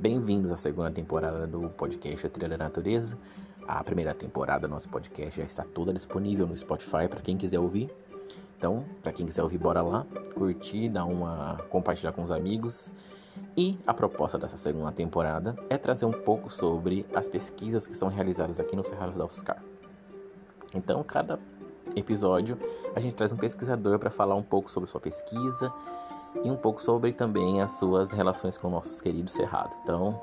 Bem-vindos à segunda temporada do podcast A Trilha da Natureza. A primeira temporada do nosso podcast já está toda disponível no Spotify para quem quiser ouvir. Então, para quem quiser ouvir, bora lá, curtir, dar uma compartilhar com os amigos. E a proposta dessa segunda temporada é trazer um pouco sobre as pesquisas que são realizadas aqui no Cerrado da UFSCar. Então, cada episódio a gente traz um pesquisador para falar um pouco sobre sua pesquisa e um pouco sobre também as suas relações com nossos queridos Cerrado. Então,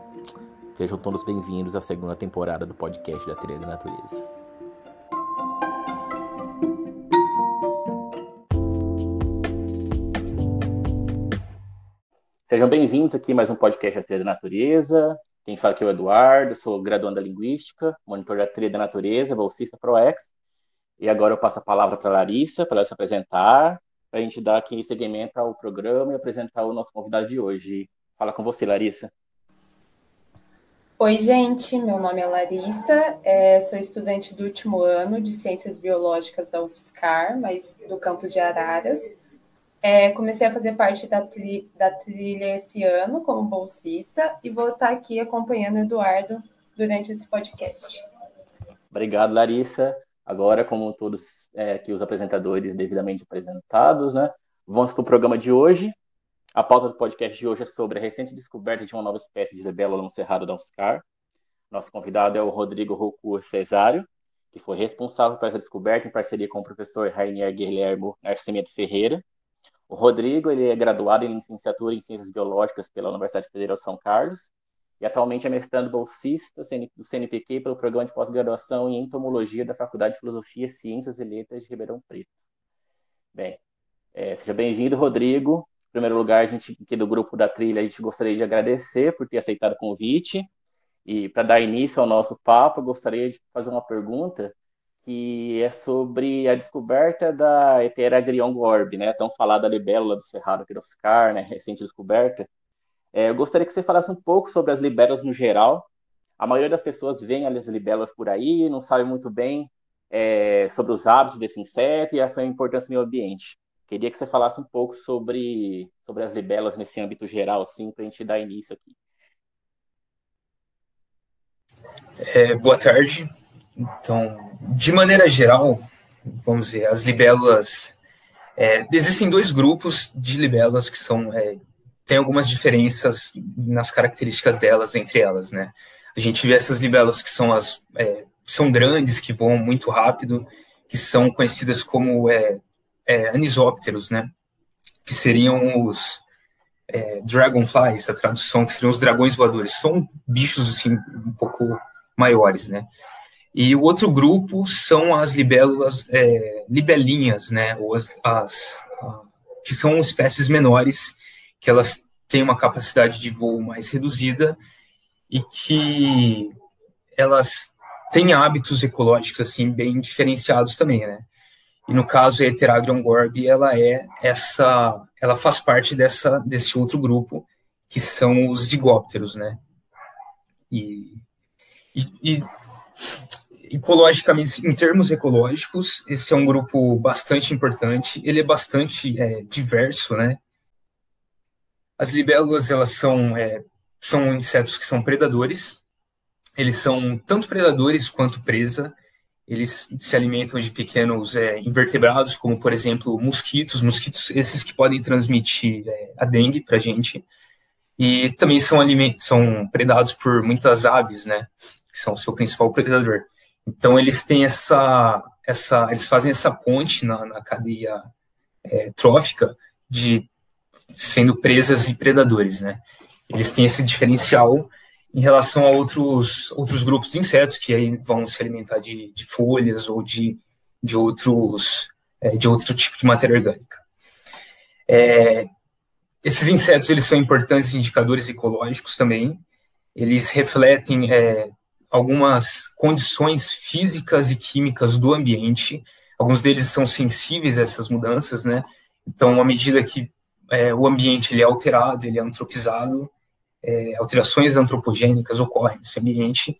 sejam todos bem-vindos à segunda temporada do podcast da Trilha da Natureza. Sejam bem-vindos aqui a mais um podcast da Trilha da Natureza. Quem fala aqui é o Eduardo, sou graduando da Linguística, monitor da Trilha da Natureza, bolsista ProEx. E agora eu passo a palavra para a Larissa, para ela se apresentar para a gente dar aqui seguimento ao programa e apresentar o nosso convidado de hoje. Fala com você, Larissa. Oi, gente, meu nome é Larissa, é, sou estudante do último ano de Ciências Biológicas da UFSCar, mas do campus de Araras. É, comecei a fazer parte da, tri, da trilha esse ano como bolsista e vou estar aqui acompanhando o Eduardo durante esse podcast. Obrigado, Larissa. Agora, como todos é, aqui os apresentadores devidamente apresentados, né? Vamos para o programa de hoje. A pauta do podcast de hoje é sobre a recente descoberta de uma nova espécie de libélula Cerrado da UFSCar. Nosso convidado é o Rodrigo Roucourt Cesário, que foi responsável por essa descoberta em parceria com o professor Rainier Guilhermo Nascimento Ferreira. O Rodrigo ele é graduado em licenciatura em Ciências Biológicas pela Universidade Federal de São Carlos e atualmente é mestrando bolsista do CNPq pelo programa de pós-graduação em entomologia da Faculdade de Filosofia, Ciências e Letras de Ribeirão Preto. Bem, é, seja bem-vindo, Rodrigo. Em primeiro lugar, a gente aqui do grupo da Trilha, a gente gostaria de agradecer por ter aceitado o convite. E para dar início ao nosso papo, gostaria de fazer uma pergunta que é sobre a descoberta da Ethera grion orb, né? Tão falada libélula do Cerrado Oscar, né? Recente descoberta. É, eu gostaria que você falasse um pouco sobre as libélulas no geral. A maioria das pessoas vê as libélulas por aí, não sabe muito bem é, sobre os hábitos desse inseto e a sua importância no meio ambiente. Queria que você falasse um pouco sobre, sobre as libélulas nesse âmbito geral, assim, para a gente dar início aqui. É, boa tarde. Então, de maneira geral, vamos ver, as libélulas. É, existem dois grupos de libélulas que são é, tem algumas diferenças nas características delas entre elas, né? A gente vê essas libelas que são as é, são grandes, que voam muito rápido, que são conhecidas como é, é, anisópteros, né? Que seriam os é, dragonflies, a tradução que seriam os dragões voadores. São bichos assim um pouco maiores, né? E o outro grupo são as libélulas é, libelinhas, né? Ou as, as que são espécies menores que elas têm uma capacidade de voo mais reduzida e que elas têm hábitos ecológicos assim bem diferenciados também, né? E no caso a Heteragrion gorbi, ela é essa, ela faz parte dessa desse outro grupo que são os zigópteros, né? E, e, e ecologicamente, em termos ecológicos, esse é um grupo bastante importante. Ele é bastante é, diverso, né? As libélulas, elas são, é, são insetos que são predadores. Eles são tanto predadores quanto presa. Eles se alimentam de pequenos é, invertebrados, como, por exemplo, mosquitos. Mosquitos, esses que podem transmitir é, a dengue para gente. E também são, são predados por muitas aves, né? Que são o seu principal predador. Então, eles têm essa... essa eles fazem essa ponte na, na cadeia é, trófica de sendo presas e predadores, né? Eles têm esse diferencial em relação a outros, outros grupos de insetos que aí vão se alimentar de, de folhas ou de, de outros é, de outro tipo de matéria orgânica. É, esses insetos eles são importantes indicadores ecológicos também. Eles refletem é, algumas condições físicas e químicas do ambiente. Alguns deles são sensíveis a essas mudanças, né? Então, à medida que é, o ambiente ele é alterado, ele é antropizado, é, alterações antropogênicas ocorrem nesse ambiente,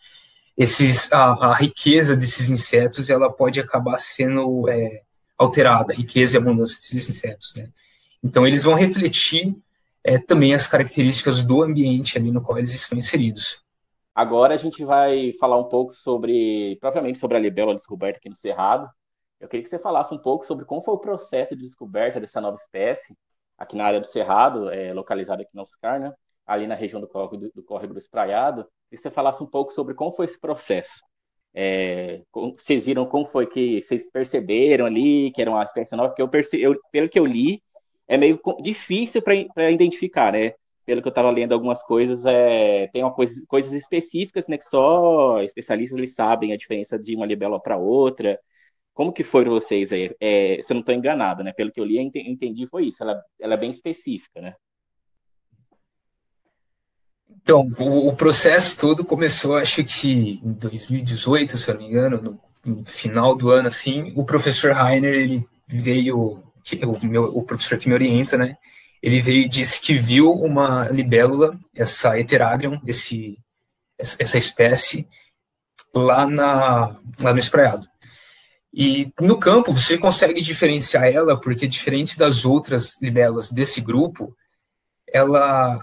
esses, a, a, riqueza desses insetos ela pode acabar sendo é, alterada, a riqueza e abundância desses insetos. Né? Então, eles vão refletir é, também as características do ambiente ali no qual eles estão inseridos. Agora a gente vai falar um pouco sobre, propriamente sobre a libélula descoberta aqui no Cerrado. Eu queria que você falasse um pouco sobre como foi o processo de descoberta dessa nova espécie aqui na área do Cerrado, é, localizada aqui no Oscar, né? ali na região do Córrego do, Córrego do Espraiado, e você falasse um pouco sobre como foi esse processo. É, vocês viram como foi que vocês perceberam ali que era uma espécie nova? Porque eu, perce, eu pelo que eu li, é meio difícil para identificar, né? Pelo que eu estava lendo algumas coisas, é, tem uma coisa, coisas específicas, né? Que só especialistas eles sabem a diferença de uma libélula para outra. Como que para vocês aí? É, se eu não estou enganado, né? Pelo que eu li, eu entendi foi isso. Ela, ela é bem específica, né? Então, o, o, processo todo começou, acho que em 2018, se eu não me engano, no, no final do ano, assim, o professor Rainer, ele veio, o, meu, o professor que me orienta, né, ele veio e disse que viu uma libélula, essa Heteragrion, esse, essa espécie, lá, na, lá no espraiado. E no campo você consegue diferenciar ela, porque diferente das outras libélulas desse grupo, ela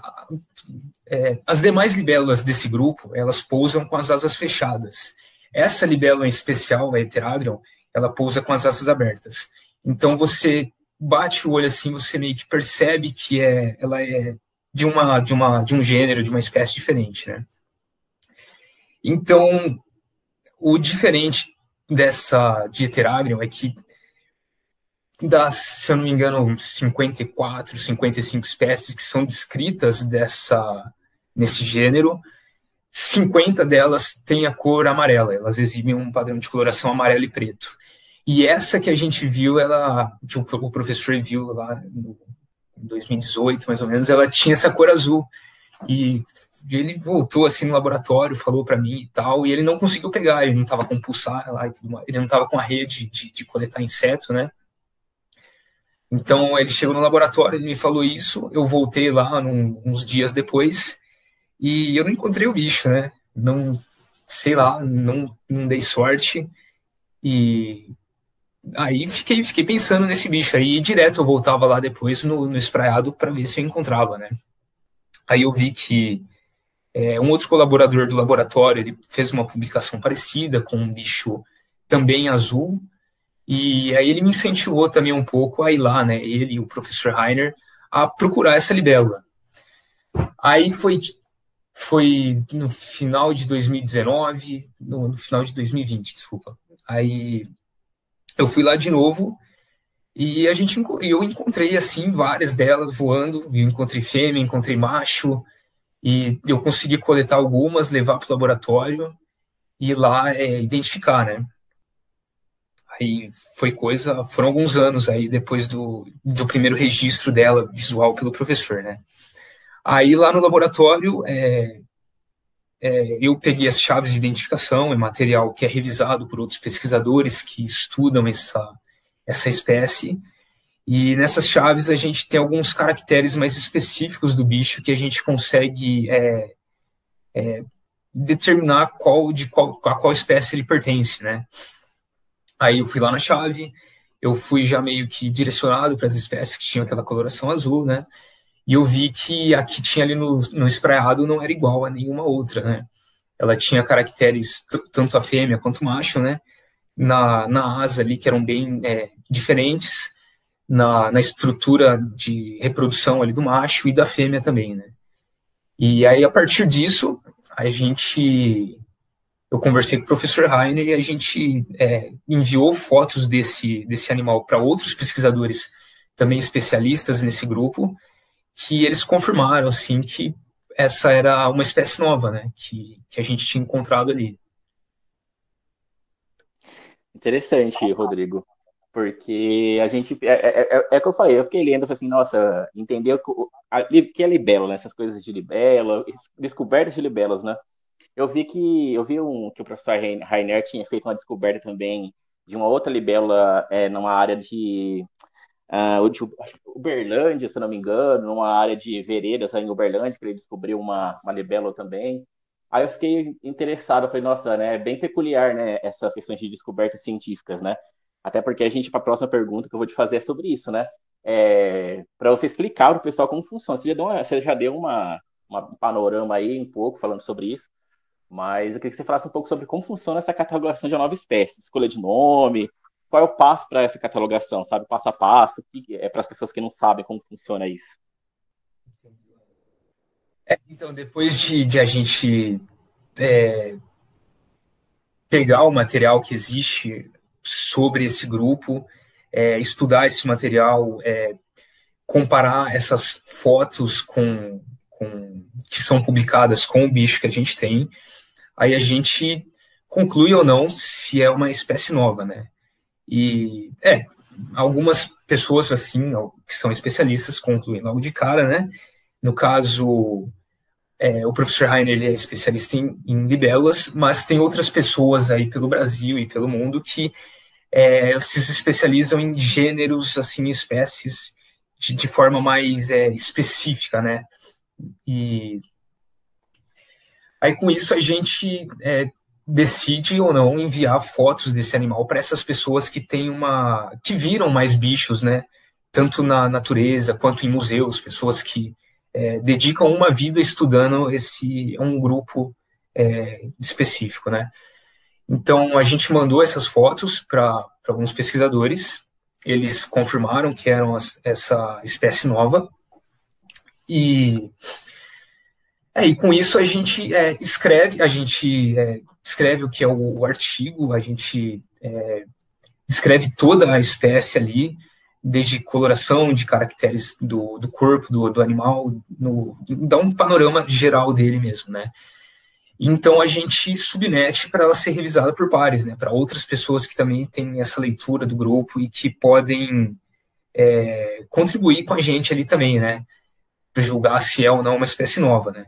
é, as demais libélulas desse grupo, elas pousam com as asas fechadas. Essa libélula em especial, a Heteragrion, ela pousa com as asas abertas. Então você bate o olho assim, você meio que percebe que é, ela é de uma de uma de um gênero, de uma espécie diferente, né? Então, o diferente dessa de Heteragrion é que das, se eu não me engano, 54, 55 espécies que são descritas dessa, nesse gênero, 50 delas têm a cor amarela, elas exibem um padrão de coloração amarelo e preto. E essa que a gente viu, ela, que o, professor viu lá em 2018, mais ou menos, ela tinha essa cor azul. E ele voltou assim no laboratório, falou para mim e tal, e ele não conseguiu pegar, ele não estava com pulsar lá e tudo mais, ele não estava com a rede de, de coletar inseto, né? Então ele chegou no laboratório, ele me falou isso, eu voltei lá num, uns dias depois e eu não encontrei o bicho, né? Não, sei lá, não, não dei sorte e aí fiquei, fiquei pensando nesse bicho aí, e direto eu voltava lá depois no, no espraiado para ver se eu encontrava, né? Aí eu vi que é, um outro colaborador do laboratório ele fez uma publicação parecida com um bicho também azul e aí ele me incentivou também um pouco a ir lá, né, ele e o professor Heiner, a procurar essa libélula. Aí foi, foi no final de 2019, no, no final de 2020, desculpa. Aí eu fui lá de novo e a gente eu encontrei assim várias delas voando, eu encontrei fêmea, encontrei macho e eu consegui coletar algumas, levar para o laboratório e lá é, identificar, né? Aí foi coisa, foram alguns anos aí depois do, do primeiro registro dela visual pelo professor, né? Aí lá no laboratório, é, é, eu peguei as chaves de identificação, é material que é revisado por outros pesquisadores que estudam essa, essa espécie, e nessas chaves a gente tem alguns caracteres mais específicos do bicho que a gente consegue é, é, determinar qual de qual, a qual espécie ele pertence, né? Aí eu fui lá na chave, eu fui já meio que direcionado para as espécies que tinham aquela coloração azul, né? E eu vi que a que tinha ali no, no espraiado não era igual a nenhuma outra, né? Ela tinha caracteres, tanto a fêmea quanto o macho, né? Na, na asa ali, que eram bem é, diferentes, na, na estrutura de reprodução ali do macho e da fêmea também, né? E aí, a partir disso, a gente eu conversei com o professor Rainer e a gente é, enviou fotos desse, desse animal para outros pesquisadores também especialistas nesse grupo, que eles confirmaram assim que essa era uma espécie nova, né, que, que a gente tinha encontrado ali. Interessante, Rodrigo, porque a gente é, é, é, é que eu falei, eu fiquei lendo, falei assim, nossa, entendeu que é libelo, né, essas coisas de libelo, descobertas de libelos, né? Eu vi que eu vi um, que o professor Rainer tinha feito uma descoberta também de uma outra libélula é, numa área de, uh, de Uberlândia, se não me engano, numa área de veredas em Uberlândia, que ele descobriu uma, uma libélula também. Aí eu fiquei interessado, falei, nossa, né, é bem peculiar, né, essas questões de descobertas científicas, né? Até porque a gente, para a próxima pergunta que eu vou te fazer é sobre isso, né? é, para você explicar para o pessoal como funciona. Você já deu, uma, você já deu uma, uma, um panorama aí, um pouco, falando sobre isso, mas eu queria que você falasse um pouco sobre como funciona essa catalogação de nova espécie, escolha de nome, qual é o passo para essa catalogação, sabe? Passo a passo, é para as pessoas que não sabem como funciona isso. É, então, depois de, de a gente é, pegar o material que existe sobre esse grupo, é, estudar esse material, é, comparar essas fotos com, com, que são publicadas com o bicho que a gente tem, aí a gente conclui ou não se é uma espécie nova, né? E é, algumas pessoas assim, que são especialistas, concluem logo de cara, né? No caso, é, o professor Rainer ele é especialista em, em libélulas, mas tem outras pessoas aí pelo Brasil e pelo mundo que é, se especializam em gêneros, assim, espécies de, de forma mais é, específica, né? E aí com isso a gente é, decide ou não enviar fotos desse animal para essas pessoas que têm uma que viram mais bichos, né? Tanto na natureza quanto em museus, pessoas que é, dedicam uma vida estudando esse um grupo é, específico, né? Então a gente mandou essas fotos para alguns pesquisadores, eles confirmaram que eram as, essa espécie nova. E é, e com isso a gente é, escreve, a gente é, escreve o que é o, o artigo, a gente é, descreve toda a espécie ali, desde coloração de caracteres do, do corpo do, do animal, no, dá um panorama geral dele mesmo, né? Então a gente submete para ela ser revisada por pares, né? Para outras pessoas que também têm essa leitura do grupo e que podem é, contribuir com a gente ali também, né? Para julgar se é ou não uma espécie nova, né?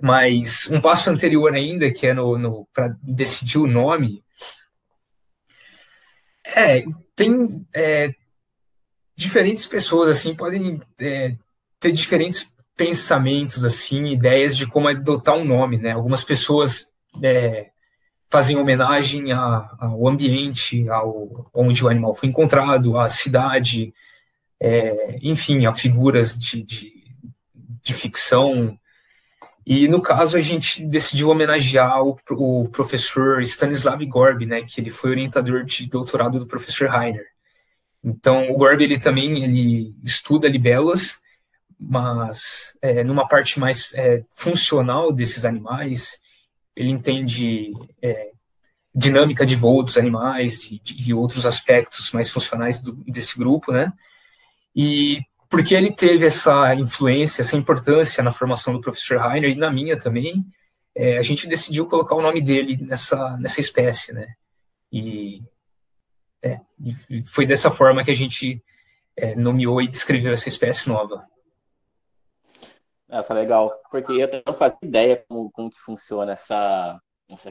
Mas um passo anterior ainda, que é no, no para decidir o nome, é, tem é, diferentes pessoas assim podem é, ter diferentes pensamentos assim, ideias de como adotar um nome, né? Algumas pessoas é, fazem homenagem a, ao ambiente, ao onde o animal foi encontrado, à cidade, é, enfim, a figuras de, de, de, ficção. E no caso a gente decidiu homenagear o, o professor Stanislav Gorb, né? Que ele foi orientador de doutorado do professor Heiner. Então, o Gorb, ele também ele estuda libélulas, mas é, numa parte mais é, funcional desses animais, ele entende é, dinâmica de voo dos animais e, e outros aspectos mais funcionais do, desse grupo, né? E porque ele teve essa influência, essa importância na formação do professor Heiner e na minha também, é, a gente decidiu colocar o nome dele nessa, nessa espécie, né? E é, foi dessa forma que a gente é, nomeou e descreveu essa espécie nova. Nossa, legal. Porque eu não fazia ideia como, como que funciona essa,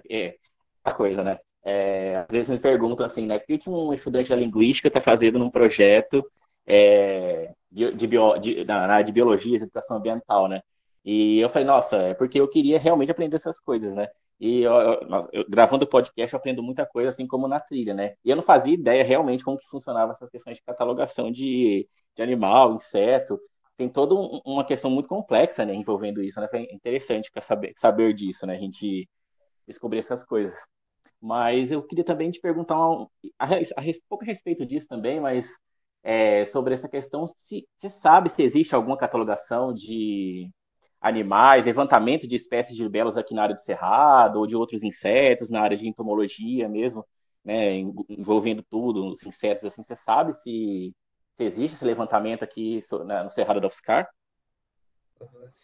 é, essa coisa, né? É, às vezes me perguntam assim, né? Que, que um estudante da linguística está fazendo num projeto é, de, de, bio, de, na área de biologia, de educação ambiental, né? E eu falei, nossa, é porque eu queria realmente aprender essas coisas, né? E eu, eu, gravando o podcast, eu aprendo muita coisa, assim como na trilha, né? E eu não fazia ideia realmente como que funcionava essas questões de catalogação de, de animal, inseto. Tem toda um, uma questão muito complexa, né, envolvendo isso, né? Foi interessante para saber, saber disso, né? A gente descobrir essas coisas. Mas eu queria também te perguntar um, a, a, a, pouco a respeito disso também, mas é, sobre essa questão, se você sabe se existe alguma catalogação de animais, levantamento de espécies de libélulas aqui na área do cerrado, ou de outros insetos, na área de entomologia mesmo, né, envolvendo tudo, os insetos, assim, você sabe se, se existe esse levantamento aqui no Cerrado da UFSCar?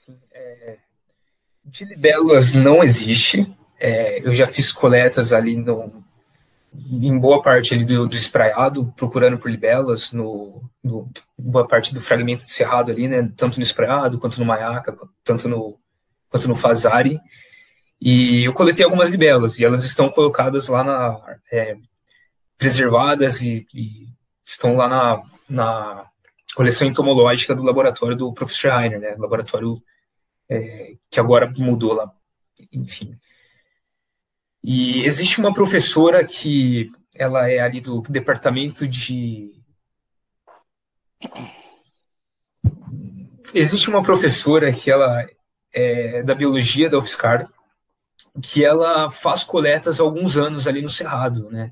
Sim, é... De libélulas não existe, é, eu já fiz coletas ali no, em boa parte ali do, do espraiado, procurando por libelas, no, no, boa parte do fragmento de cerrado ali, né, tanto no espraiado, quanto no maiaca, tanto no, quanto no fazari, e eu coletei algumas libelas, e elas estão colocadas lá na, é, preservadas e, e, estão lá na, na coleção entomológica do laboratório do professor Heiner, né, laboratório é, que agora mudou lá, enfim. E existe uma professora que ela é ali do departamento de Existe uma professora que ela é da biologia da UFSCar, que ela faz coletas há alguns anos ali no Cerrado, né?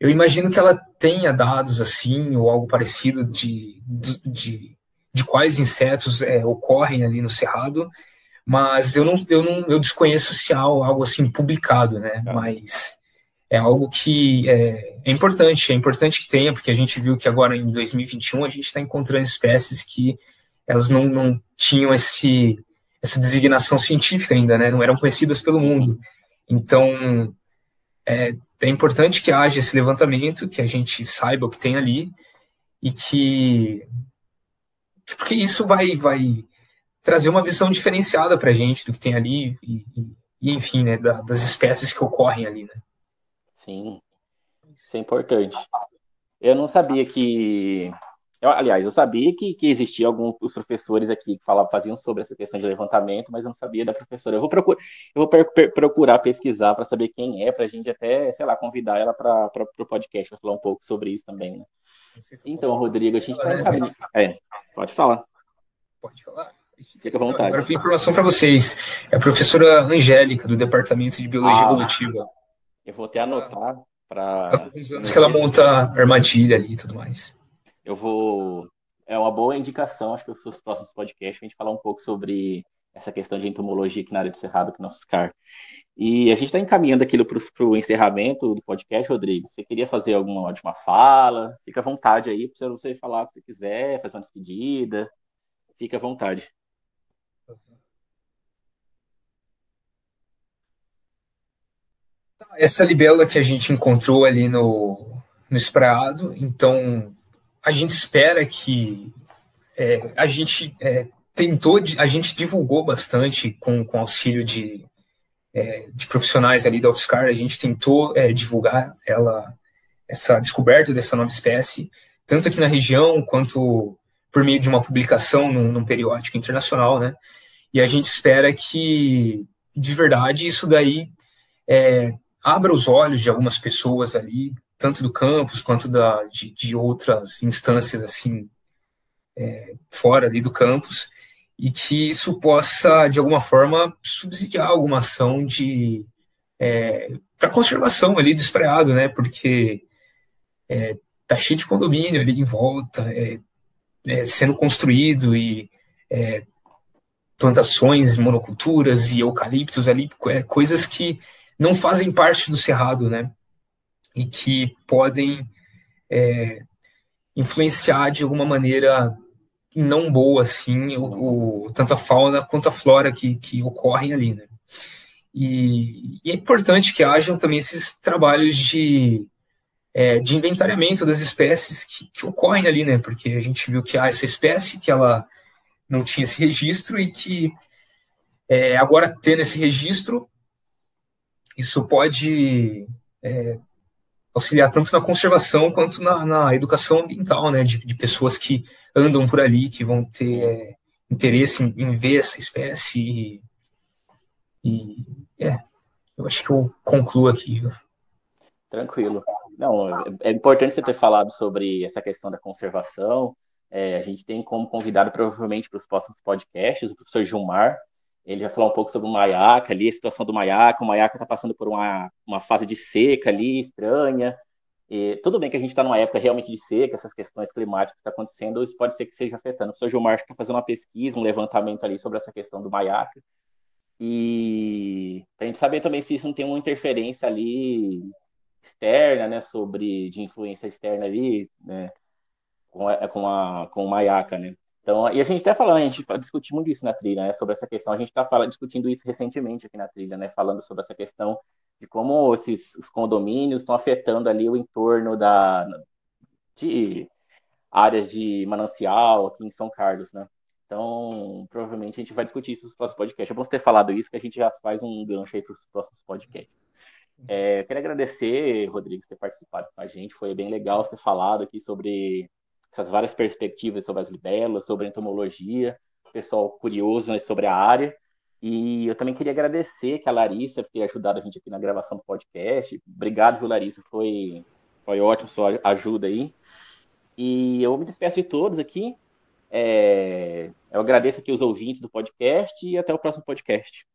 Eu imagino que ela tenha dados assim, ou algo parecido de, de, de quais insetos é, ocorrem ali no Cerrado, mas eu não, eu não eu desconheço se há algo assim publicado, né? Ah. Mas é algo que é, é, importante, é importante que tenha, porque a gente viu que agora em 2021 a gente está encontrando espécies que elas não, não tinham esse, essa designação científica ainda, né? Não eram conhecidas pelo mundo. Então, é, é importante que haja esse levantamento, que a gente saiba o que tem ali e que porque isso vai vai trazer uma visão diferenciada para a gente do que tem ali e, e enfim, né, das espécies que ocorrem ali, né? Sim, isso é importante. Eu não sabia que. Eu, aliás, eu sabia que, que existia alguns professores aqui que falavam, faziam sobre essa questão de levantamento, mas eu não sabia da professora. Eu vou, procur, eu vou per, per, procurar pesquisar para saber quem é, para a gente até, sei lá, convidar ela para o podcast para falar um pouco sobre isso também. Né? Então, Rodrigo, a gente está em É, pode falar. Pode falar. Fica à vontade. Agora tem informação para vocês. É a professora Angélica, do Departamento de Biologia ah. Evolutiva. Eu vou até anotar para. Que ela monta armadilha ali e tudo mais. Eu vou. É uma boa indicação, acho que os próximos podcasts, a gente falar um pouco sobre essa questão de entomologia aqui na área do Cerrado, aqui no Oscar. E a gente está encaminhando aquilo para o encerramento do podcast, Rodrigo. Você queria fazer alguma última fala? Fica à vontade aí para você falar o que você quiser, fazer uma despedida. Fica à vontade. Essa libélula que a gente encontrou ali no, no espraiado, então a gente espera que é, a gente é, tentou, a gente divulgou bastante com, com auxílio de, é, de profissionais ali da UFSCar, a gente tentou é, divulgar ela, essa descoberta dessa nova espécie, tanto aqui na região quanto por meio de uma publicação num, num periódico internacional, né? E a gente espera que, de verdade, isso daí é, abra os olhos de algumas pessoas ali, tanto do campus quanto da, de, de outras instâncias assim é, fora ali do campus, e que isso possa, de alguma forma, subsidiar alguma ação de é, para conservação ali do espraiado, né? Porque é, tá cheio de condomínio ali em volta, é, é sendo construído e é, plantações, monoculturas e eucaliptos ali, é, coisas que não fazem parte do cerrado, né? E que podem é, influenciar de alguma maneira não boa, assim, o, o, tanto a fauna quanto a flora que, que ocorrem ali, né? E, e é importante que hajam também esses trabalhos de, é, de inventariamento das espécies que, que, ocorrem ali, né? Porque a gente viu que há essa espécie que ela não tinha esse registro e que é, agora tendo esse registro, isso pode é, auxiliar tanto na conservação quanto na, na educação ambiental, né, de, de, pessoas que andam por ali, que vão ter é, interesse em, em, ver essa espécie e, e, é, eu acho que eu concluo aqui. Tranquilo. Não, é, é importante você ter falado sobre essa questão da conservação. É, a gente tem como convidado provavelmente para os próximos podcasts o professor Gilmar, ele vai falar um pouco sobre o Maiaca ali, a situação do Maiaca. O Maiaca está passando por uma, uma fase de seca ali, estranha. E, tudo bem que a gente está numa época realmente de seca, essas questões climáticas que estão tá acontecendo, isso pode ser que seja afetando. O professor Gilmar está fazendo uma pesquisa, um levantamento ali sobre essa questão do Maiaca. E a gente saber também se isso não tem uma interferência ali externa, né, sobre de influência externa ali, né, com a, com a com o Maiaca, né? Então, e a gente até falando, a gente discutiu muito isso na trilha, né, sobre essa questão. A gente está discutindo isso recentemente aqui na trilha, né, falando sobre essa questão de como esses os condomínios estão afetando ali o entorno da de áreas de manancial aqui em São Carlos, né? Então, provavelmente a gente vai discutir isso nos próximos podcasts. É bom ter falado isso, que a gente já faz um gancho aí para os próximos podcasts. É, eu queria agradecer, Rodrigo, por ter participado com a gente. Foi bem legal ter falado aqui sobre essas várias perspectivas sobre as libelas, sobre entomologia, pessoal curioso né, sobre a área. E eu também queria agradecer que a Larissa por ter ajudado a gente aqui na gravação do podcast. Obrigado, viu, Larissa? Foi, foi ótimo sua ajuda aí. E eu me despeço de todos aqui. É, eu agradeço aqui os ouvintes do podcast e até o próximo podcast.